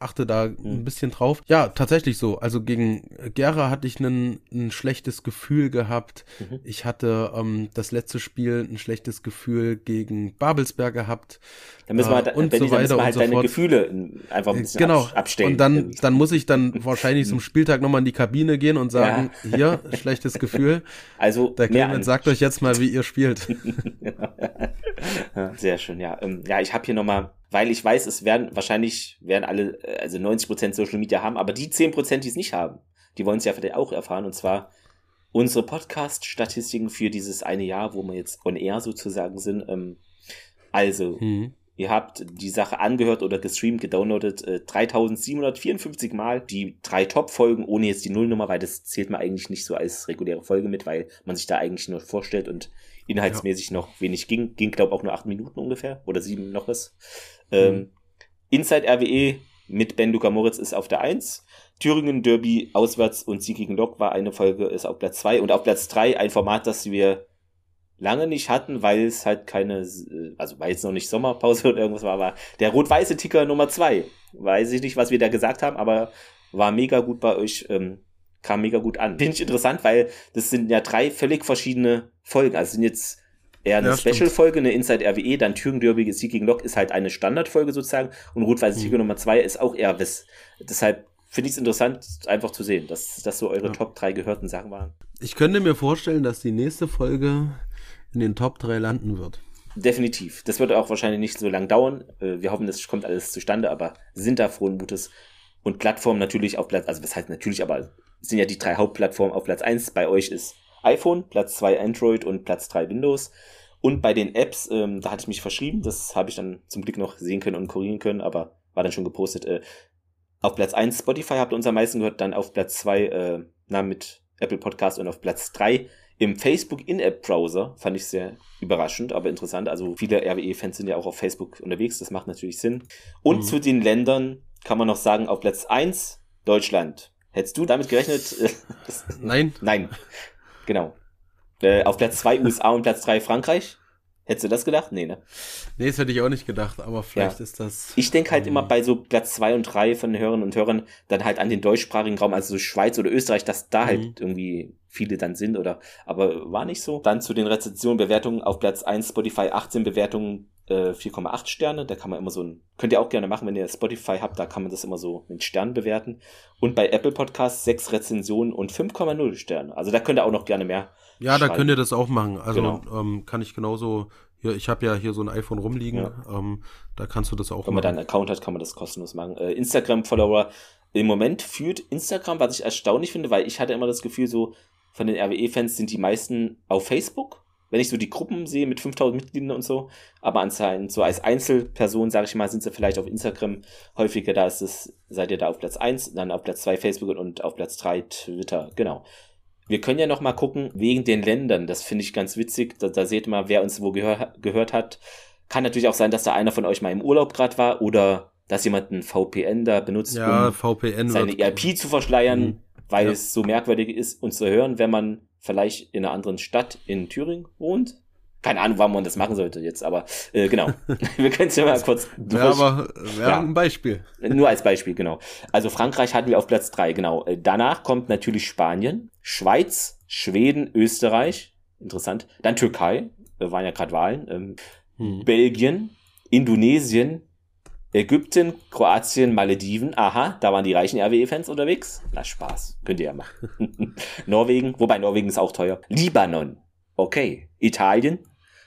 achte da mhm. ein bisschen drauf. Ja, tatsächlich so. Also gegen Gera hatte ich ein, ein schlechtes Gefühl gehabt. Mhm. Ich hatte ähm, das letzte Spiel ein schlechtes Gefühl gegen Babelsberg gehabt. Da müssen wir halt, äh, und so weiter halt und so fort. Gefühle einfach ein bisschen genau. abstellen. Und dann, dann muss ich dann wahrscheinlich zum Spieltag nochmal in die Kabine gehen und sagen, ja. hier, schlechtes Gefühl. Also, der Clemens sagt euch jetzt mal, wie ihr spielt. sehr schön, ja. Ähm, ja, ich habe hier nochmal, weil ich weiß, es werden wahrscheinlich werden alle, äh, also 90% Social Media haben, aber die 10%, die es nicht haben, die wollen es ja vielleicht auch erfahren. Und zwar unsere Podcast-Statistiken für dieses eine Jahr, wo wir jetzt on air sozusagen sind. Ähm, also, mhm. Ihr habt die Sache angehört oder gestreamt, gedownloadet äh, 3754 Mal. Die drei Top-Folgen ohne jetzt die Nullnummer, weil das zählt man eigentlich nicht so als reguläre Folge mit, weil man sich da eigentlich nur vorstellt und inhaltsmäßig ja. noch wenig ging. Ging, glaube auch nur acht Minuten ungefähr oder sieben noch was. Ähm, mhm. Inside RWE mit Ben Luca Moritz ist auf der Eins. Thüringen Derby auswärts und Sieg gegen Lok war eine Folge, ist auf Platz zwei und auf Platz drei ein Format, das wir lange nicht hatten, weil es halt keine, also weil jetzt noch nicht Sommerpause oder irgendwas war, aber der rot-weiße Ticker Nummer zwei. Weiß ich nicht, was wir da gesagt haben, aber war mega gut bei euch, ähm, kam mega gut an. Finde ich interessant, weil das sind ja drei völlig verschiedene Folgen. Also sind jetzt eher eine ja, Special-Folge, eine Inside RWE, dann Thüringen Derby Sieg gegen Lok ist halt eine Standardfolge sozusagen und Rot-Weiße mhm. Ticker Nummer zwei ist auch eher was. Deshalb finde ich es interessant, einfach zu sehen, dass das so eure ja. Top drei gehörten Sachen waren. Ich könnte mir vorstellen, dass die nächste Folge in den Top 3 landen wird. definitiv. Das wird auch wahrscheinlich nicht so lang dauern. Äh, wir hoffen, das kommt alles zustande, aber sind da frohen Mutes. Und Plattform natürlich auf Platz, also was heißt natürlich, aber sind ja die drei Hauptplattformen auf Platz eins. Bei euch ist iPhone, Platz zwei Android und Platz drei Windows. Und bei den Apps, ähm, da hatte ich mich verschrieben, das habe ich dann zum Glück noch sehen können und kurieren können, aber war dann schon gepostet. Äh, auf Platz 1 Spotify habt ihr uns am meisten gehört, dann auf Platz 2 äh, na, mit Apple Podcast und auf Platz 3 im Facebook In-App-Browser. Fand ich sehr überraschend, aber interessant. Also viele RWE-Fans sind ja auch auf Facebook unterwegs, das macht natürlich Sinn. Und mhm. zu den Ländern kann man noch sagen, auf Platz 1 Deutschland. Hättest du damit gerechnet? Nein. Nein. Genau. Äh, auf Platz 2 USA und Platz 3 Frankreich. Hättest du das gedacht? Nee, ne? Nee, das hätte ich auch nicht gedacht, aber vielleicht ja. ist das. Ich denke halt ähm, immer bei so Platz 2 und 3 von den Hörern und Hörern dann halt an den deutschsprachigen Raum, also so Schweiz oder Österreich, dass da halt mhm. irgendwie viele dann sind oder, aber war nicht so. Dann zu den Rezensionen, Bewertungen auf Platz 1 Spotify 18 Bewertungen, äh, 4,8 Sterne. Da kann man immer so ein, könnt ihr auch gerne machen, wenn ihr Spotify habt, da kann man das immer so mit Sternen bewerten. Und bei Apple Podcasts 6 Rezensionen und 5,0 Sterne. Also da könnt ihr auch noch gerne mehr ja, da könnt ihr das auch machen. Also genau. ähm, kann ich genauso. Hier, ich habe ja hier so ein iPhone rumliegen. Ja. Ähm, da kannst du das auch Wenn man machen. Wenn man einen Account hat, kann man das kostenlos machen. Äh, Instagram-Follower. Im Moment führt Instagram, was ich erstaunlich finde, weil ich hatte immer das Gefühl, so von den RWE-Fans sind die meisten auf Facebook. Wenn ich so die Gruppen sehe mit 5000 Mitgliedern und so, aber anscheinend so als Einzelperson, sage ich mal, sind sie vielleicht auf Instagram häufiger. Da ist es, seid ihr da auf Platz 1, dann auf Platz 2 Facebook und auf Platz 3 Twitter. Genau. Wir können ja noch mal gucken, wegen den Ländern. Das finde ich ganz witzig. Da, da seht ihr mal, wer uns wo gehör, gehört hat. Kann natürlich auch sein, dass da einer von euch mal im Urlaub gerade war oder dass jemand ein VPN da benutzt, ja, um VPN seine IP zu verschleiern, mhm. weil ja. es so merkwürdig ist, uns zu hören, wenn man vielleicht in einer anderen Stadt in Thüringen wohnt keine Ahnung, warum man das machen sollte jetzt, aber äh, genau. Wir können es ja mal kurz. Ja, aber wäre ja, ein Beispiel. Nur als Beispiel, genau. Also Frankreich hatten wir auf Platz drei, genau. Äh, danach kommt natürlich Spanien, Schweiz, Schweden, Österreich, interessant. Dann Türkei, äh, waren ja gerade Wahlen, ähm, hm. Belgien, Indonesien, Ägypten, Kroatien, Malediven. Aha, da waren die reichen RWE-Fans unterwegs. Na Spaß, könnt ihr ja machen. Norwegen, wobei Norwegen ist auch teuer. Libanon, okay. Italien,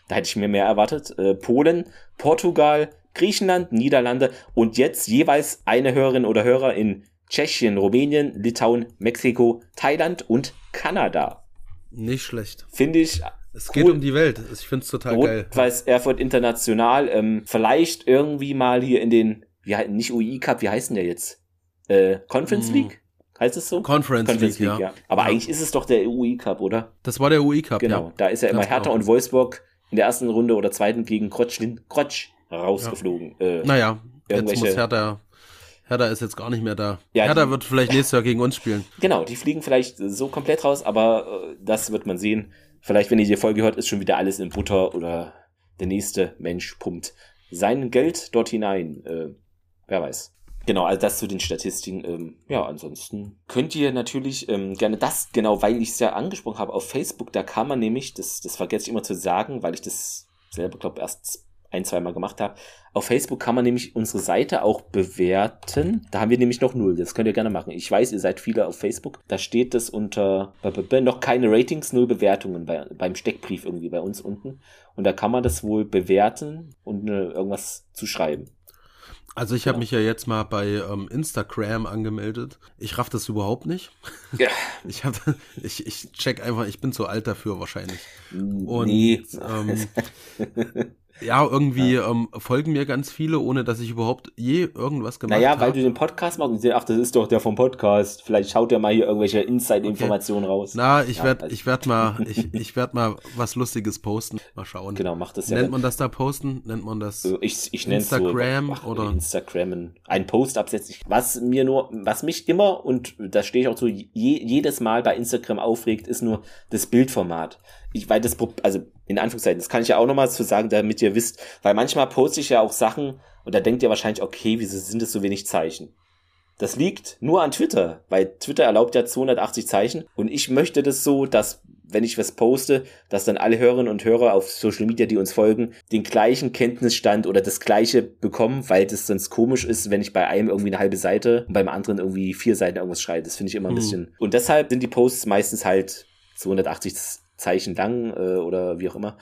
da hätte ich mir mehr erwartet. Äh, Polen, Portugal, Griechenland, Niederlande und jetzt jeweils eine Hörerin oder Hörer in Tschechien, Rumänien, Litauen, Mexiko, Thailand und Kanada. Nicht schlecht. Finde ich. Es geht um die Welt. Ich finde es total Rot geil. Weiß Erfurt International. Ähm, vielleicht irgendwie mal hier in den, wie nicht UI Cup, wie heißt denn der jetzt? Äh, Conference mm. League? Heißt es so? Conference, Conference League, League ja. ja. Aber ja. eigentlich ist es doch der UI Cup, oder? Das war der UI Cup, genau. Ja. Da ist ja immer Hertha genau. und Wolfsburg in der ersten Runde oder zweiten gegen Krotsch, Krotsch rausgeflogen. Äh, naja, jetzt muss Hertha, Hertha ist jetzt gar nicht mehr da. Ja, Hertha die, wird vielleicht nächstes Jahr gegen uns spielen. Genau, die fliegen vielleicht so komplett raus, aber äh, das wird man sehen. Vielleicht, wenn ihr die Folge hört, ist schon wieder alles in Butter oder der nächste Mensch pumpt sein Geld dort hinein. Äh, wer weiß. Genau, also das zu den Statistiken. Ähm, ja, ansonsten könnt ihr natürlich ähm, gerne das, genau, weil ich es ja angesprochen habe, auf Facebook, da kann man nämlich, das, das vergesse ich immer zu sagen, weil ich das selber, glaube erst ein, zwei Mal gemacht habe. Auf Facebook kann man nämlich unsere Seite auch bewerten. Da haben wir nämlich noch null. Das könnt ihr gerne machen. Ich weiß, ihr seid viele auf Facebook. Da steht das unter noch keine Ratings, null Bewertungen bei, beim Steckbrief irgendwie bei uns unten. Und da kann man das wohl bewerten und äh, irgendwas zu schreiben. Also ich habe ja. mich ja jetzt mal bei ähm, Instagram angemeldet. Ich raff das überhaupt nicht. Ja. Ich hab, ich, ich check einfach, ich bin zu alt dafür wahrscheinlich. Und nee. ähm, Ja, irgendwie ja. Ähm, folgen mir ganz viele, ohne dass ich überhaupt je irgendwas gemacht habe. Naja, weil hab. du den Podcast machst und sie ach, das ist doch der vom Podcast. Vielleicht schaut er mal hier irgendwelche Inside-Informationen okay. raus. Na, ich ja, werde also. ich werd mal, ich, ich werd mal was Lustiges posten. Mal schauen. Genau, macht das ja. Nennt man das da posten? Nennt man das äh, ich, ich Instagram so, ach, oder? Instagram, ein Post absetzen. Was mir nur, was mich immer, und da stehe ich auch so je, jedes Mal bei Instagram aufregt, ist nur das Bildformat ich, weil das, also in Anführungszeichen, das kann ich ja auch nochmal zu sagen, damit ihr wisst, weil manchmal poste ich ja auch Sachen und da denkt ihr wahrscheinlich, okay, wieso sind es so wenig Zeichen? Das liegt nur an Twitter, weil Twitter erlaubt ja 280 Zeichen und ich möchte das so, dass wenn ich was poste, dass dann alle Hörerinnen und Hörer auf Social Media, die uns folgen, den gleichen Kenntnisstand oder das gleiche bekommen, weil das sonst komisch ist, wenn ich bei einem irgendwie eine halbe Seite und beim anderen irgendwie vier Seiten irgendwas schreibe. Das finde ich immer ein hm. bisschen. Und deshalb sind die Posts meistens halt 280 Zeichen lang äh, oder wie auch immer.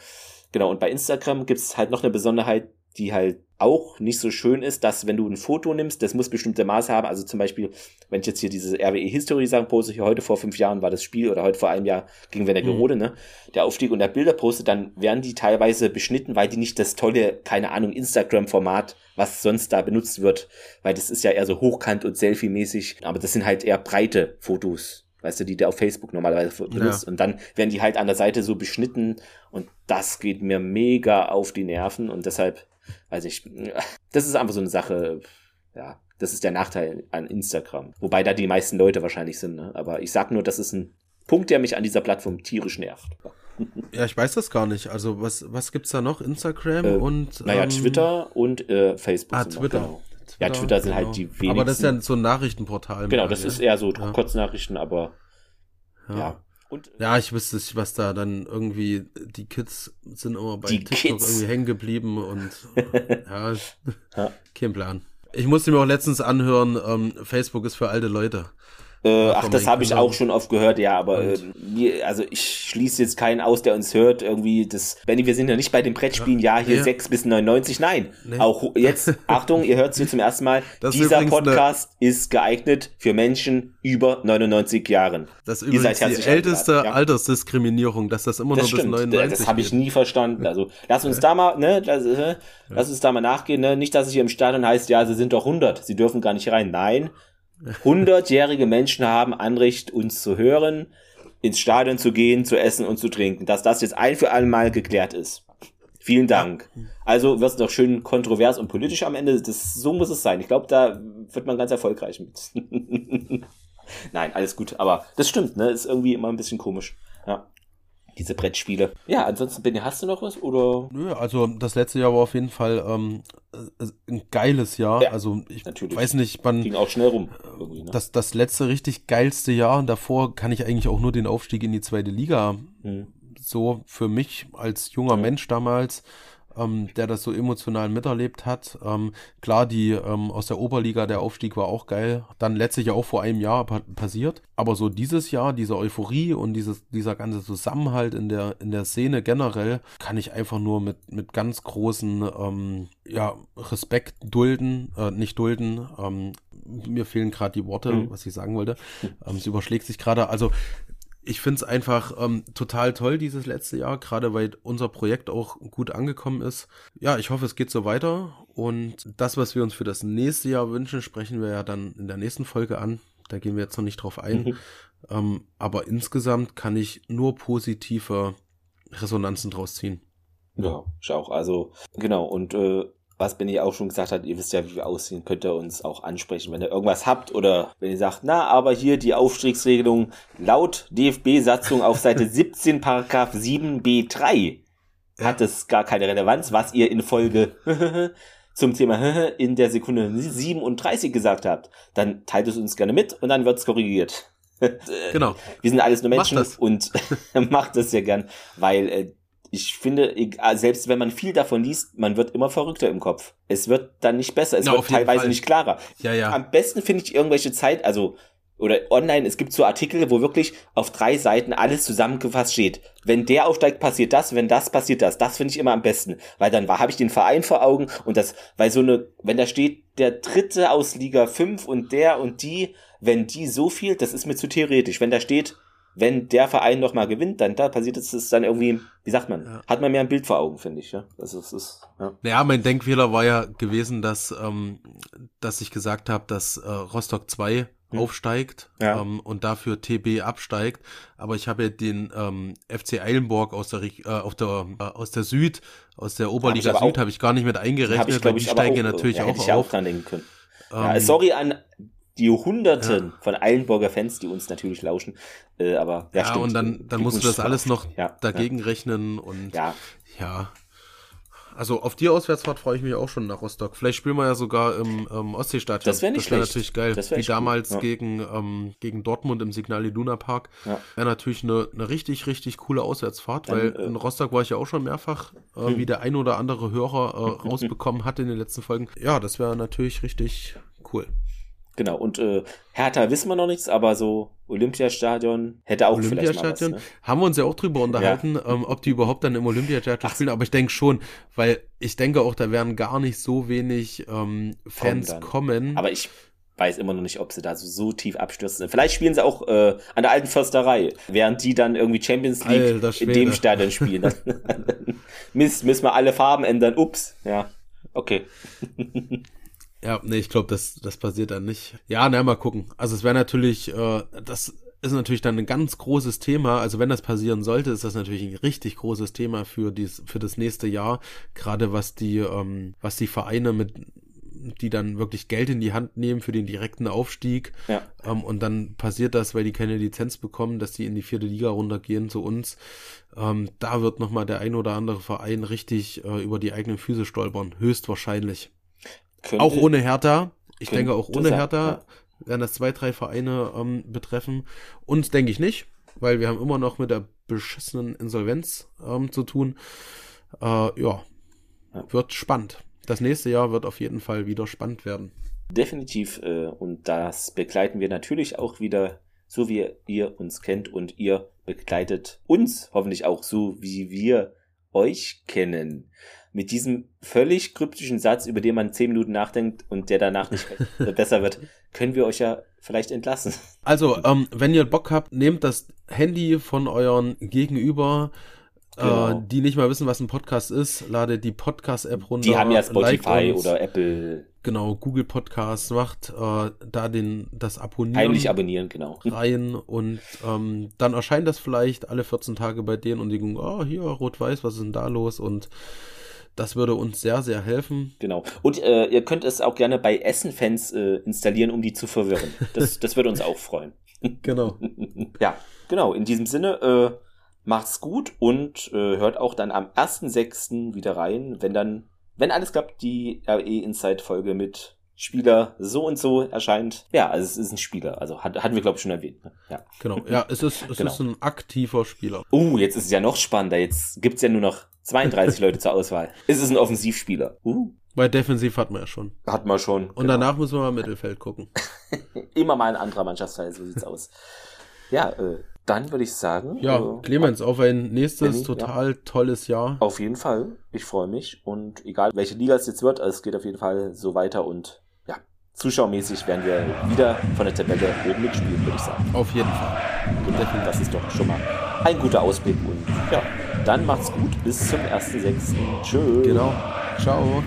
Genau, und bei Instagram gibt es halt noch eine Besonderheit, die halt auch nicht so schön ist, dass wenn du ein Foto nimmst, das muss bestimmte Maße haben. Also zum Beispiel, wenn ich jetzt hier diese RWE History sagen poste, hier heute vor fünf Jahren war das Spiel oder heute vor einem Jahr gegen Werner Gerode, mhm. ne? Der Aufstieg und der Bilder poste, dann werden die teilweise beschnitten, weil die nicht das tolle, keine Ahnung, Instagram-Format, was sonst da benutzt wird, weil das ist ja eher so hochkant und selfie-mäßig, aber das sind halt eher breite Fotos weißt du, die du auf Facebook normalerweise benutzt. Ja. Und dann werden die halt an der Seite so beschnitten und das geht mir mega auf die Nerven und deshalb, weiß ich, das ist einfach so eine Sache, ja, das ist der Nachteil an Instagram. Wobei da die meisten Leute wahrscheinlich sind, ne? aber ich sag nur, das ist ein Punkt, der mich an dieser Plattform tierisch nervt. Ja, ich weiß das gar nicht. Also was, was gibt's da noch? Instagram äh, und Naja, ähm, Twitter und äh, Facebook. Ah, Twitter. Noch, genau. Twitter. Ja, Twitter sind halt genau. halt die wenigsten. Aber das ist ja so ein Nachrichtenportal. Genau, das ja. ist eher so ja. Kurznachrichten, aber ja. ja. Und, ja, ich wüsste nicht, was da dann irgendwie, die Kids sind immer bei TikTok Kids. irgendwie hängen geblieben und ja, ja, kein Plan. Ich musste mir auch letztens anhören, ähm, Facebook ist für alte Leute. Äh, ach, das habe ich auch schon oft gehört, ja, aber äh, wir, also ich schließe jetzt keinen aus, der uns hört. Irgendwie das, Benny, wir sind ja nicht bei den Brettspielen, ja, hier ja. 6 bis 99. Nein, nee. auch jetzt, Achtung, ihr hört es hier zum ersten Mal. Das dieser Podcast eine, ist geeignet für Menschen über 99 Jahren. Das ist übrigens die älteste ja. Altersdiskriminierung, dass das immer das nur stimmt. bis 99 Das habe ich nie verstanden. Also lass uns da mal, ne, lass, äh, lass uns da mal nachgehen, ne? Nicht, dass es hier im Stadion heißt, ja, sie sind doch 100, sie dürfen gar nicht rein. Nein, Hundertjährige Menschen haben Anrecht, uns zu hören, ins Stadion zu gehen, zu essen und zu trinken. Dass das jetzt ein für alle Mal geklärt ist. Vielen Dank. Also wird es doch schön kontrovers und politisch am Ende. Das, so muss es sein. Ich glaube, da wird man ganz erfolgreich mit. Nein, alles gut. Aber das stimmt, ne? Ist irgendwie immer ein bisschen komisch. Ja diese Brettspiele. Ja, ansonsten, Benny, hast du noch was? Oder? Nö, also das letzte Jahr war auf jeden Fall ähm, äh, ein geiles Jahr. Ja, also ich natürlich. weiß nicht, wann. Ging auch schnell rum. Ne? Das, das letzte richtig geilste Jahr und davor kann ich eigentlich auch nur den Aufstieg in die zweite Liga. Hm. So für mich als junger ja. Mensch damals ähm, der das so emotional miterlebt hat. Ähm, klar, die ähm, aus der Oberliga, der Aufstieg war auch geil. Dann letztlich ja auch vor einem Jahr pa passiert. Aber so dieses Jahr, diese Euphorie und dieses, dieser ganze Zusammenhalt in der, in der Szene generell, kann ich einfach nur mit, mit ganz großen ähm, ja, Respekt dulden, äh, nicht dulden. Ähm, mir fehlen gerade die Worte, mhm. was ich sagen wollte. Ähm, es überschlägt sich gerade. Also ich finde es einfach ähm, total toll dieses letzte Jahr, gerade weil unser Projekt auch gut angekommen ist. Ja, ich hoffe, es geht so weiter. Und das, was wir uns für das nächste Jahr wünschen, sprechen wir ja dann in der nächsten Folge an. Da gehen wir jetzt noch nicht drauf ein. Mhm. Ähm, aber insgesamt kann ich nur positive Resonanzen draus ziehen. Ja, ich auch. Also, genau. Und äh, was Benny auch schon gesagt hat, ihr wisst ja, wie wir aussehen, könnt ihr uns auch ansprechen, wenn ihr irgendwas habt oder wenn ihr sagt, na, aber hier die Aufstiegsregelung laut DFB-Satzung auf Seite 17, Paragraph 7b3 hat es gar keine Relevanz, was ihr in Folge zum Thema in der Sekunde 37 gesagt habt, dann teilt es uns gerne mit und dann wird's korrigiert. Genau. Wir sind alles nur Menschen und macht das ja gern, weil äh, ich finde, ah, selbst wenn man viel davon liest, man wird immer verrückter im Kopf. Es wird dann nicht besser, es ja, wird teilweise nicht klarer. Ja, ja. Am besten finde ich irgendwelche Zeit, also oder online, es gibt so Artikel, wo wirklich auf drei Seiten alles zusammengefasst steht. Wenn der aufsteigt, passiert das, wenn das passiert das. Das finde ich immer am besten, weil dann habe ich den Verein vor Augen und das, weil so eine, wenn da steht, der dritte aus Liga 5 und der und die, wenn die so viel, das ist mir zu theoretisch. Wenn da steht, wenn der Verein noch mal gewinnt, dann da passiert es dann irgendwie, wie sagt man, ja. hat man mehr ein Bild vor Augen, finde ich. Ja, das ist, ist ja. ja, mein Denkfehler war ja gewesen, dass, ähm, dass ich gesagt habe, dass äh, Rostock 2 hm. aufsteigt ja. ähm, und dafür TB absteigt. Aber ich habe ja den ähm, FC Eilenburg aus der, äh, auf der, äh, aus der Süd, aus der Oberliga hab Süd, habe ich gar nicht mit eingerechnet. Ich, glaub, die steigen auch, natürlich ja, auch ich auf. Auch dran denken können. Ja, ähm, sorry an die Hunderten ja. von Eilenburger Fans, die uns natürlich lauschen. Äh, aber ja, ja stimmt. und dann, dann musst du das alles noch ja, dagegen rechnen und ja. ja. Also auf die Auswärtsfahrt freue ich mich auch schon nach Rostock. Vielleicht spielen wir ja sogar im ähm, Ostseestadion. Das wäre nicht das wär natürlich geil. Wie damals ja. gegen, ähm, gegen Dortmund im Signal Iduna Park. Ja. Wäre natürlich eine, eine richtig, richtig coole Auswärtsfahrt, Dann, weil äh, in Rostock war ich ja auch schon mehrfach, äh, hm. wie der ein oder andere Hörer äh, rausbekommen hat in den letzten Folgen. Ja, das wäre natürlich richtig cool. Genau, und äh, Hertha wissen wir noch nichts, aber so Olympiastadion hätte auch vielleicht mal was. Ne? Haben wir uns ja auch drüber unterhalten, ja. ähm, ob die überhaupt dann im Olympiastadion spielen, aber ich denke schon, weil ich denke auch, da werden gar nicht so wenig ähm, Fans kommen, kommen. Aber ich weiß immer noch nicht, ob sie da so, so tief abstürzen. Vielleicht spielen sie auch äh, an der alten Försterei, während die dann irgendwie Champions League in dem Stadion spielen. Mist, müssen wir alle Farben ändern. Ups, ja. Okay. ja, nee, ich glaube, das, das passiert dann nicht. Ja, na, mal gucken. Also es wäre natürlich, äh, das ist natürlich dann ein ganz großes Thema. Also wenn das passieren sollte, ist das natürlich ein richtig großes Thema für dies, für das nächste Jahr. Gerade was die, ähm, was die Vereine mit die dann wirklich Geld in die Hand nehmen für den direkten Aufstieg. Ja. Ähm, und dann passiert das, weil die keine Lizenz bekommen, dass die in die vierte Liga runtergehen zu uns. Ähm, da wird nochmal der ein oder andere Verein richtig äh, über die eigenen Füße stolpern. Höchstwahrscheinlich. Könnte, auch ohne Hertha. Ich denke auch ohne Hertha ja. werden das zwei, drei Vereine ähm, betreffen. Uns denke ich nicht, weil wir haben immer noch mit der beschissenen Insolvenz ähm, zu tun. Äh, ja, wird spannend das nächste Jahr wird auf jeden Fall wieder spannend werden. Definitiv. Äh, und das begleiten wir natürlich auch wieder, so wie ihr uns kennt und ihr begleitet uns hoffentlich auch so, wie wir euch kennen. Mit diesem völlig kryptischen Satz, über den man zehn Minuten nachdenkt und der danach nicht besser wird, können wir euch ja vielleicht entlassen. Also, ähm, wenn ihr Bock habt, nehmt das Handy von euren Gegenüber, Genau. Äh, die nicht mal wissen, was ein Podcast ist, lade die Podcast-App runter. Die haben ja Spotify oder Apple. Genau, Google Podcasts macht äh, da den das Abonnieren. Heimlich abonnieren, genau. Rein und ähm, dann erscheint das vielleicht alle 14 Tage bei denen und die gucken, oh, hier, rot-weiß, was ist denn da los? Und das würde uns sehr, sehr helfen. Genau. Und äh, ihr könnt es auch gerne bei Essen-Fans äh, installieren, um die zu verwirren. Das, das würde uns auch freuen. Genau. ja, genau. In diesem Sinne, äh, Macht's gut und äh, hört auch dann am 1.6. wieder rein, wenn dann, wenn alles klappt, die RE Inside Folge mit Spieler so und so erscheint. Ja, also es ist ein Spieler. Also hat, hatten wir, glaube ich, schon erwähnt. Ne? Ja. Genau, ja, es ist, es genau. ist ein aktiver Spieler. Uh, jetzt ist es ja noch spannender. Jetzt gibt's ja nur noch 32 Leute zur Auswahl. Ist es ein Offensivspieler? Uh. Bei Defensiv hatten wir ja schon. Hatten wir schon. Und genau. danach müssen wir mal Mittelfeld gucken. Immer mal ein anderer Mannschaftsteil, so sieht's aus. Ja, äh, dann würde ich sagen. Ja, äh, Clemens, auf ein nächstes Benny, total ja. tolles Jahr. Auf jeden Fall. Ich freue mich. Und egal, welche Liga es jetzt wird, es geht auf jeden Fall so weiter und zuschauermäßig werden wir wieder von der Tabelle oben mitspielen, würde ich sagen. Auf jeden Fall. Genau, das ist doch schon mal ein guter Ausblick. Und ja, dann macht's gut. Bis zum 1.6. Tschö. Genau. Ciao.